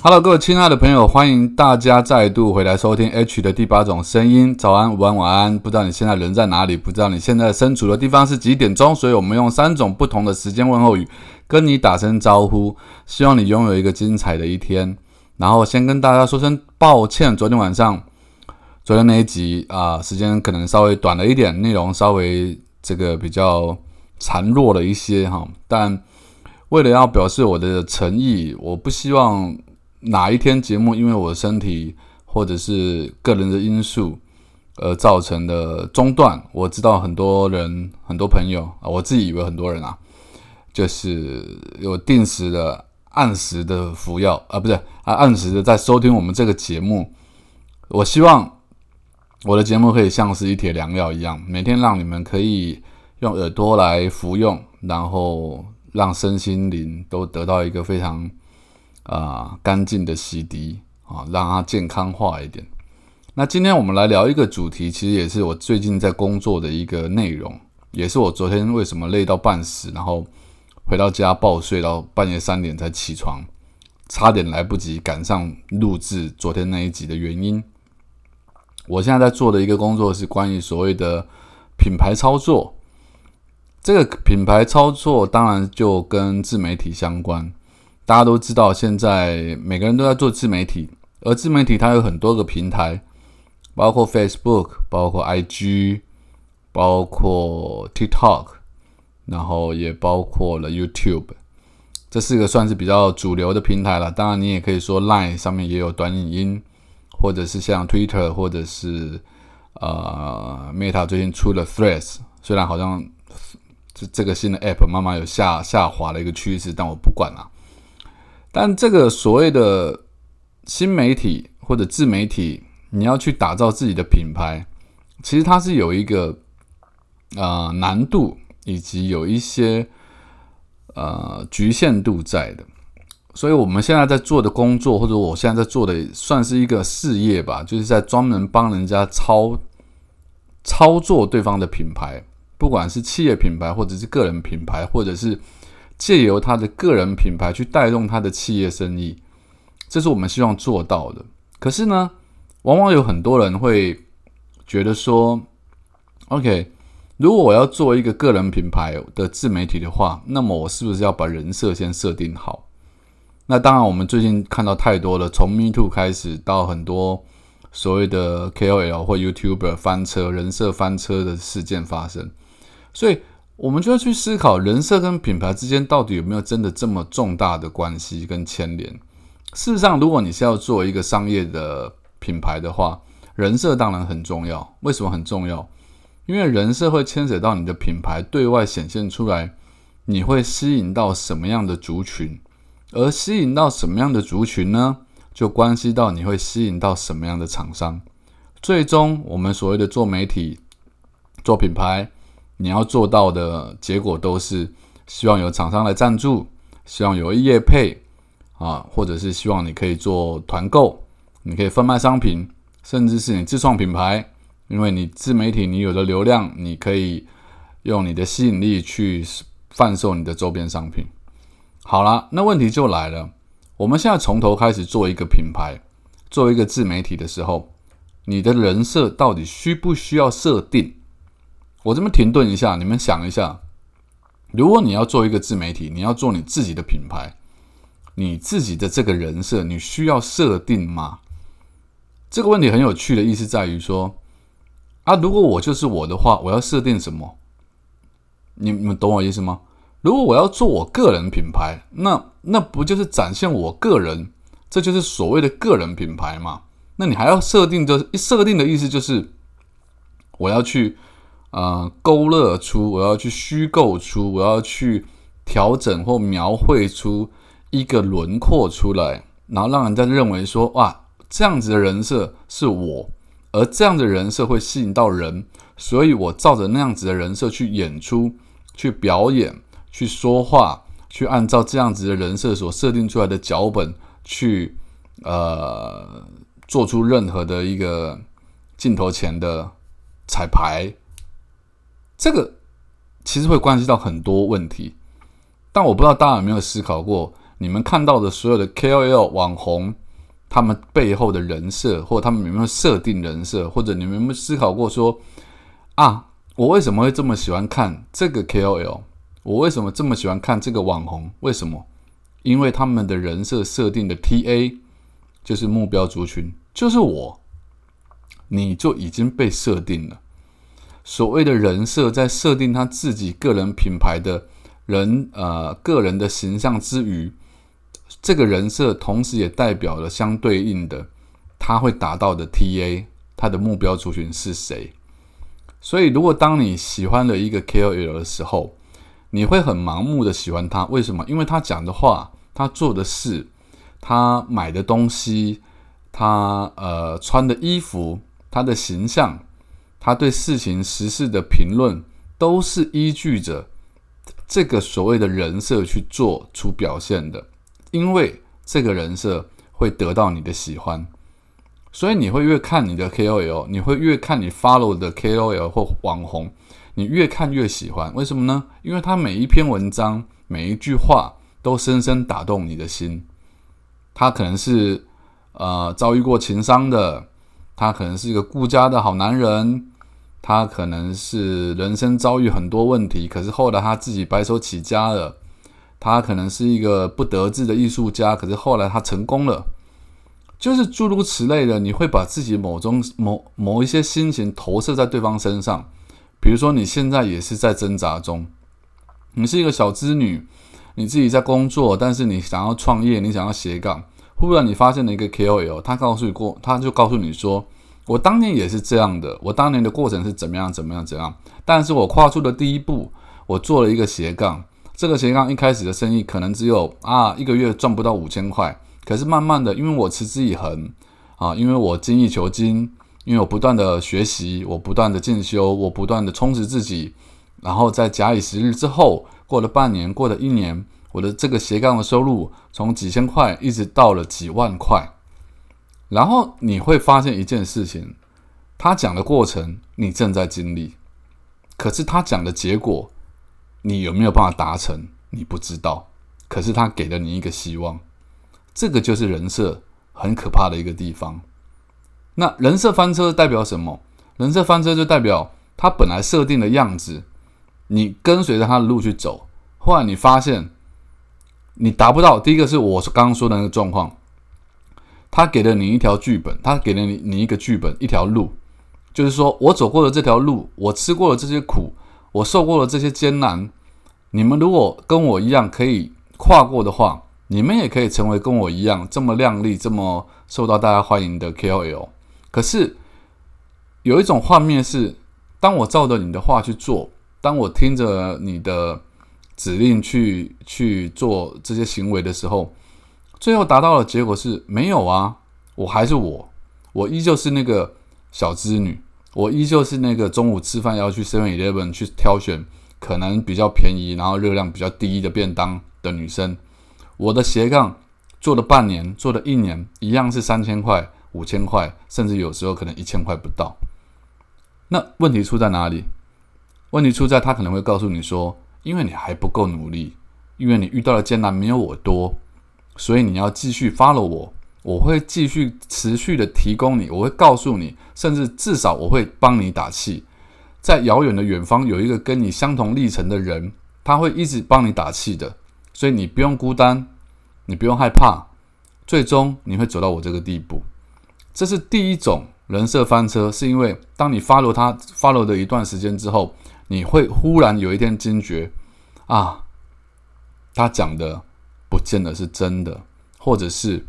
Hello，各位亲爱的朋友，欢迎大家再度回来收听 H 的第八种声音。早安、午安、晚安。不知道你现在人在哪里？不知道你现在身处的地方是几点钟？所以我们用三种不同的时间问候语跟你打声招呼。希望你拥有一个精彩的一天。然后先跟大家说声抱歉，昨天晚上，昨天那一集啊，时间可能稍微短了一点，内容稍微这个比较孱弱了一些哈。但为了要表示我的诚意，我不希望。哪一天节目因为我身体或者是个人的因素而造成的中断？我知道很多人、很多朋友啊，我自己以为很多人啊，就是有定时的、按时的服药啊，不是啊，按时的在收听我们这个节目。我希望我的节目可以像是一帖良药一样，每天让你们可以用耳朵来服用，然后让身心灵都得到一个非常。啊，干净的洗涤啊，让它健康化一点。那今天我们来聊一个主题，其实也是我最近在工作的一个内容，也是我昨天为什么累到半死，然后回到家暴睡到半夜三点才起床，差点来不及赶上录制昨天那一集的原因。我现在在做的一个工作是关于所谓的品牌操作，这个品牌操作当然就跟自媒体相关。大家都知道，现在每个人都在做自媒体，而自媒体它有很多个平台，包括 Facebook，包括 IG，包括 TikTok，然后也包括了 YouTube，这四个算是比较主流的平台了。当然，你也可以说 Line 上面也有短影音，或者是像 Twitter，或者是呃 Meta 最近出了 Threads，虽然好像这这个新的 App 慢慢有下下滑的一个趋势，但我不管了。但这个所谓的新媒体或者自媒体，你要去打造自己的品牌，其实它是有一个呃难度，以及有一些呃局限度在的。所以我们现在在做的工作，或者我现在在做的，算是一个事业吧，就是在专门帮人家操操作对方的品牌，不管是企业品牌，或者是个人品牌，或者是。借由他的个人品牌去带动他的企业生意，这是我们希望做到的。可是呢，往往有很多人会觉得说：“OK，如果我要做一个个人品牌的自媒体的话，那么我是不是要把人设先设定好？”那当然，我们最近看到太多了，从 Me Too 开始到很多所谓的 KOL 或 YouTuber 翻车、人设翻车的事件发生，所以。我们就要去思考人设跟品牌之间到底有没有真的这么重大的关系跟牵连。事实上，如果你是要做一个商业的品牌的话，人设当然很重要。为什么很重要？因为人设会牵扯到你的品牌对外显现出来，你会吸引到什么样的族群，而吸引到什么样的族群呢？就关系到你会吸引到什么样的厂商。最终，我们所谓的做媒体、做品牌。你要做到的结果都是希望有厂商来赞助，希望有业配啊，或者是希望你可以做团购，你可以贩卖商品，甚至是你自创品牌，因为你自媒体你有的流量，你可以用你的吸引力去贩售你的周边商品。好了，那问题就来了，我们现在从头开始做一个品牌，做一个自媒体的时候，你的人设到底需不需要设定？我这边停顿一下，你们想一下，如果你要做一个自媒体，你要做你自己的品牌，你自己的这个人设，你需要设定吗？这个问题很有趣的意思在于说，啊，如果我就是我的话，我要设定什么？你你们懂我意思吗？如果我要做我个人品牌，那那不就是展现我个人？这就是所谓的个人品牌嘛？那你还要设定的，设定的意思就是我要去。呃，勾勒出我要去虚构出，我要去调整或描绘出一个轮廓出来，然后让人家认为说哇，这样子的人设是我，而这样的人设会吸引到人，所以我照着那样子的人设去演出、去表演、去说话，去按照这样子的人设所设定出来的脚本去呃做出任何的一个镜头前的彩排，这个其实会关系到很多问题，但我不知道大家有没有思考过。你们看到的所有的 KOL 网红，他们背后的人设，或者他们有没有设定人设，或者你们有没有思考过说，啊，我为什么会这么喜欢看这个 KOL？我为什么这么喜欢看这个网红？为什么？因为他们的人设设定的 TA 就是目标族群，就是我，你就已经被设定了。所谓的人设，在设定他自己个人品牌的人呃个人的形象之余。这个人设同时也代表了相对应的他会达到的 TA，他的目标族群是谁？所以，如果当你喜欢了一个 KOL 的时候，你会很盲目的喜欢他。为什么？因为他讲的话，他做的事，他买的东西，他呃穿的衣服，他的形象，他对事情实事的评论，都是依据着这个所谓的人设去做出表现的。因为这个人设会得到你的喜欢，所以你会越看你的 KOL，你会越看你 follow 的 KOL 或网红，你越看越喜欢。为什么呢？因为他每一篇文章、每一句话都深深打动你的心。他可能是呃遭遇过情伤的，他可能是一个顾家的好男人，他可能是人生遭遇很多问题，可是后来他自己白手起家了。他可能是一个不得志的艺术家，可是后来他成功了，就是诸如此类的。你会把自己某种某某一些心情投射在对方身上，比如说你现在也是在挣扎中，你是一个小资女，你自己在工作，但是你想要创业，你想要斜杠，忽然你发现了一个 KOL，他告诉过，他就告诉你说，我当年也是这样的，我当年的过程是怎么样怎么样怎样，但是我跨出的第一步，我做了一个斜杠。这个斜杠一开始的生意可能只有啊一个月赚不到五千块，可是慢慢的，因为我持之以恒啊，因为我精益求精，因为我不断的学习，我不断的进修，我不断的充实自己，然后在假以时日之后，过了半年，过了一年，我的这个斜杠的收入从几千块一直到了几万块，然后你会发现一件事情，他讲的过程你正在经历，可是他讲的结果。你有没有办法达成？你不知道，可是他给了你一个希望，这个就是人设很可怕的一个地方。那人设翻车代表什么？人设翻车就代表他本来设定的样子，你跟随着他的路去走，后来你发现你达不到。第一个是我刚刚说的那个状况，他给了你一条剧本，他给了你你一个剧本，一条路，就是说我走过了这条路，我吃过了这些苦，我受过了这些艰难。你们如果跟我一样可以跨过的话，你们也可以成为跟我一样这么靓丽、这么受到大家欢迎的 KOL。可是有一种画面是，当我照着你的话去做，当我听着你的指令去去做这些行为的时候，最后达到的结果是没有啊，我还是我，我依旧是那个小织女，我依旧是那个中午吃饭要去 Seven Eleven 去挑选。可能比较便宜，然后热量比较低的便当的女生，我的斜杠做了半年，做了一年，一样是三千块、五千块，甚至有时候可能一千块不到。那问题出在哪里？问题出在他可能会告诉你说，因为你还不够努力，因为你遇到的艰难没有我多，所以你要继续 follow 我，我会继续持续的提供你，我会告诉你，甚至至少我会帮你打气。在遥远的远方有一个跟你相同历程的人，他会一直帮你打气的，所以你不用孤单，你不用害怕，最终你会走到我这个地步。这是第一种人设翻车，是因为当你 follow 他 follow 的一段时间之后，你会忽然有一天惊觉啊，他讲的不见得是真的，或者是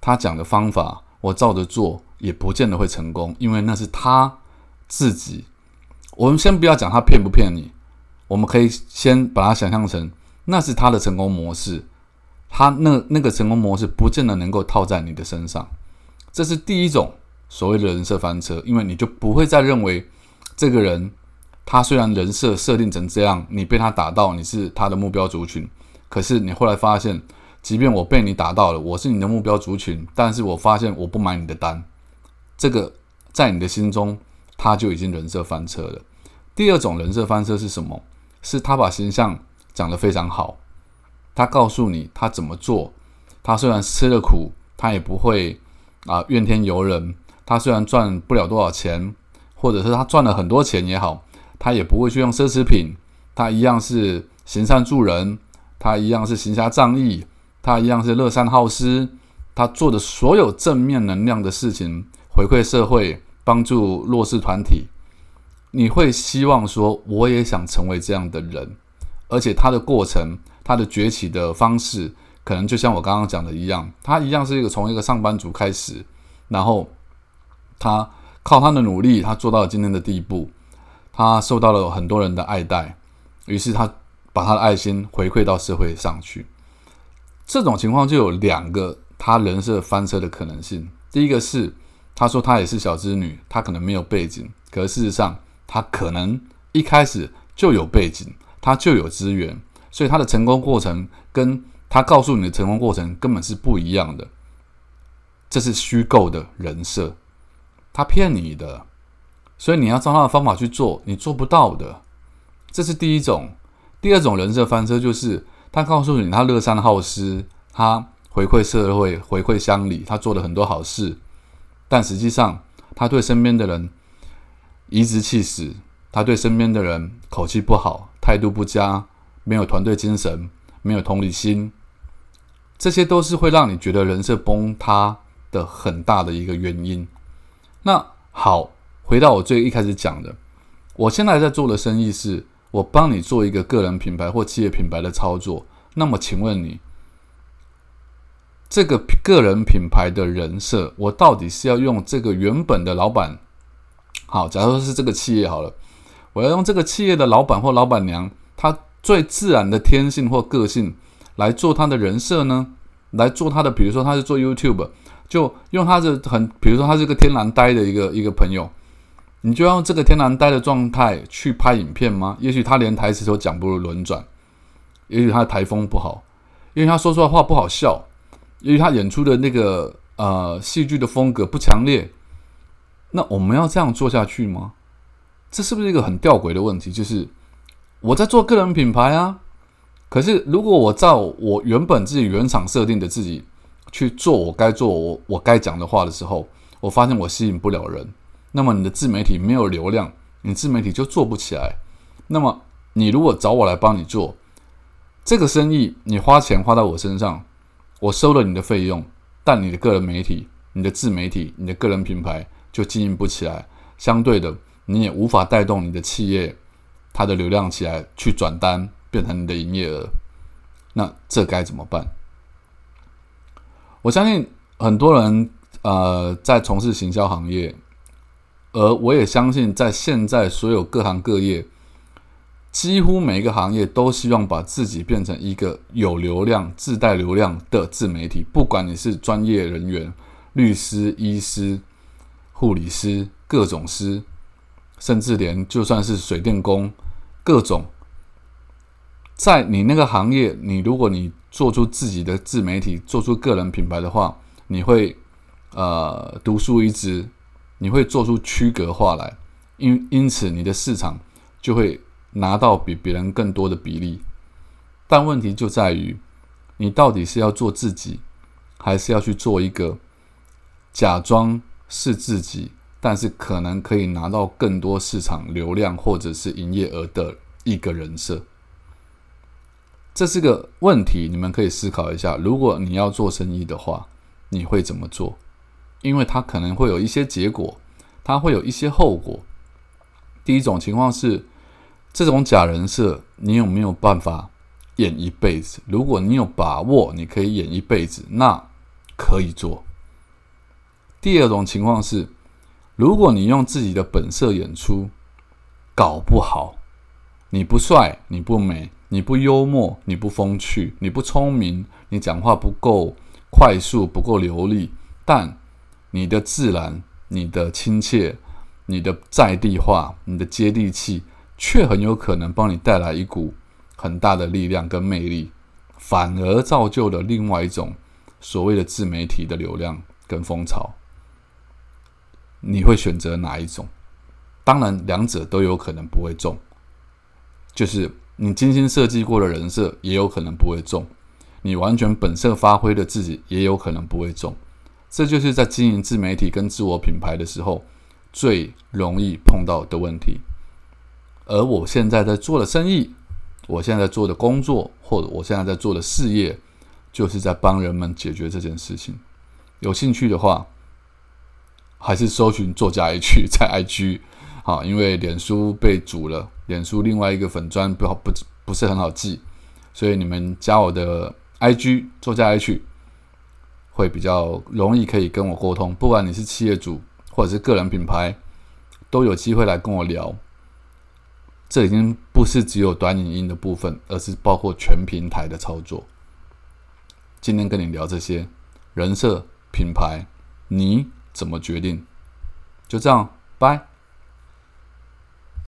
他讲的方法我照着做也不见得会成功，因为那是他自己。我们先不要讲他骗不骗你，我们可以先把它想象成那是他的成功模式，他那那个成功模式不见得能够套在你的身上。这是第一种所谓的人设翻车，因为你就不会再认为这个人他虽然人设设定成这样，你被他打到，你是他的目标族群，可是你后来发现，即便我被你打到了，我是你的目标族群，但是我发现我不买你的单，这个在你的心中他就已经人设翻车了。第二种人设翻车是什么？是他把形象讲得非常好。他告诉你他怎么做，他虽然吃了苦，他也不会啊怨天尤人。他虽然赚不了多少钱，或者是他赚了很多钱也好，他也不会去用奢侈品。他一样是行善助人，他一样是行侠仗义，他一样是乐善好施。他做的所有正面能量的事情，回馈社会，帮助弱势团体，你会希望说，我也想成为这样的人，而且他的过程。他的崛起的方式，可能就像我刚刚讲的一样，他一样是一个从一个上班族开始，然后他靠他的努力，他做到了今天的地步，他受到了很多人的爱戴，于是他把他的爱心回馈到社会上去。这种情况就有两个他人设翻车的可能性。第一个是他说他也是小织女，他可能没有背景，可事实上他可能一开始就有背景，他就有资源。所以他的成功过程跟他告诉你的成功过程根本是不一样的，这是虚构的人设，他骗你的，所以你要照他的方法去做，你做不到的。这是第一种，第二种人设翻车就是他告诉你他乐善好施，他回馈社会、回馈乡里，他做了很多好事，但实际上他对身边的人颐指气使，他对身边的人口气不好，态度不佳。没有团队精神，没有同理心，这些都是会让你觉得人设崩塌的很大的一个原因。那好，回到我最一开始讲的，我现在在做的生意是，我帮你做一个个人品牌或企业品牌的操作。那么，请问你，这个个人品牌的人设，我到底是要用这个原本的老板？好，假如说是这个企业好了，我要用这个企业的老板或老板娘，他。最自然的天性或个性来做他的人设呢？来做他的，比如说他是做 YouTube，就用他的很，比如说他是个天然呆的一个一个朋友，你就用这个天然呆的状态去拍影片吗？也许他连台词都讲不如轮转，也许他的台风不好，因为他说出来话不好笑，因为他演出的那个呃戏剧的风格不强烈。那我们要这样做下去吗？这是不是一个很吊诡的问题？就是。我在做个人品牌啊，可是如果我照我原本自己原厂设定的自己去做我该做我我该讲的话的时候，我发现我吸引不了人。那么你的自媒体没有流量，你自媒体就做不起来。那么你如果找我来帮你做这个生意，你花钱花到我身上，我收了你的费用，但你的个人媒体、你的自媒体、你的个人品牌就经营不起来。相对的，你也无法带动你的企业。它的流量起来去转单变成你的营业额，那这该怎么办？我相信很多人呃在从事行销行业，而我也相信在现在所有各行各业，几乎每一个行业都希望把自己变成一个有流量、自带流量的自媒体。不管你是专业人员、律师、医师、护理师、各种师。甚至连就算是水电工，各种，在你那个行业，你如果你做出自己的自媒体，做出个人品牌的话，你会呃独树一帜，你会做出区隔化来，因因此你的市场就会拿到比别人更多的比例。但问题就在于，你到底是要做自己，还是要去做一个假装是自己？但是可能可以拿到更多市场流量或者是营业额的一个人设，这是个问题，你们可以思考一下。如果你要做生意的话，你会怎么做？因为它可能会有一些结果，它会有一些后果。第一种情况是，这种假人设，你有没有办法演一辈子？如果你有把握，你可以演一辈子，那可以做。第二种情况是。如果你用自己的本色演出，搞不好，你不帅，你不美，你不幽默，你不风趣，你不聪明，你讲话不够快速，不够流利，但你的自然、你的亲切、你的在地化、你的接地气，却很有可能帮你带来一股很大的力量跟魅力，反而造就了另外一种所谓的自媒体的流量跟风潮。你会选择哪一种？当然，两者都有可能不会中，就是。你精心设计过的人设也有可能不会中，你完全本色发挥的自己也有可能不会中，这就是在经营自媒体跟自我品牌的时候最容易碰到的问题。而我现在在做的生意，我现在在做的工作，或者我现在在做的事业，就是在帮人们解决这件事情。有兴趣的话，还是搜寻作家 H 在 IG。好，因为脸书被煮了，脸书另外一个粉砖不好不不是很好记，所以你们加我的 IG 作家 H 会比较容易可以跟我沟通。不管你是企业主或者是个人品牌，都有机会来跟我聊。这已经不是只有短影音的部分，而是包括全平台的操作。今天跟你聊这些人设品牌，你怎么决定？就这样，拜。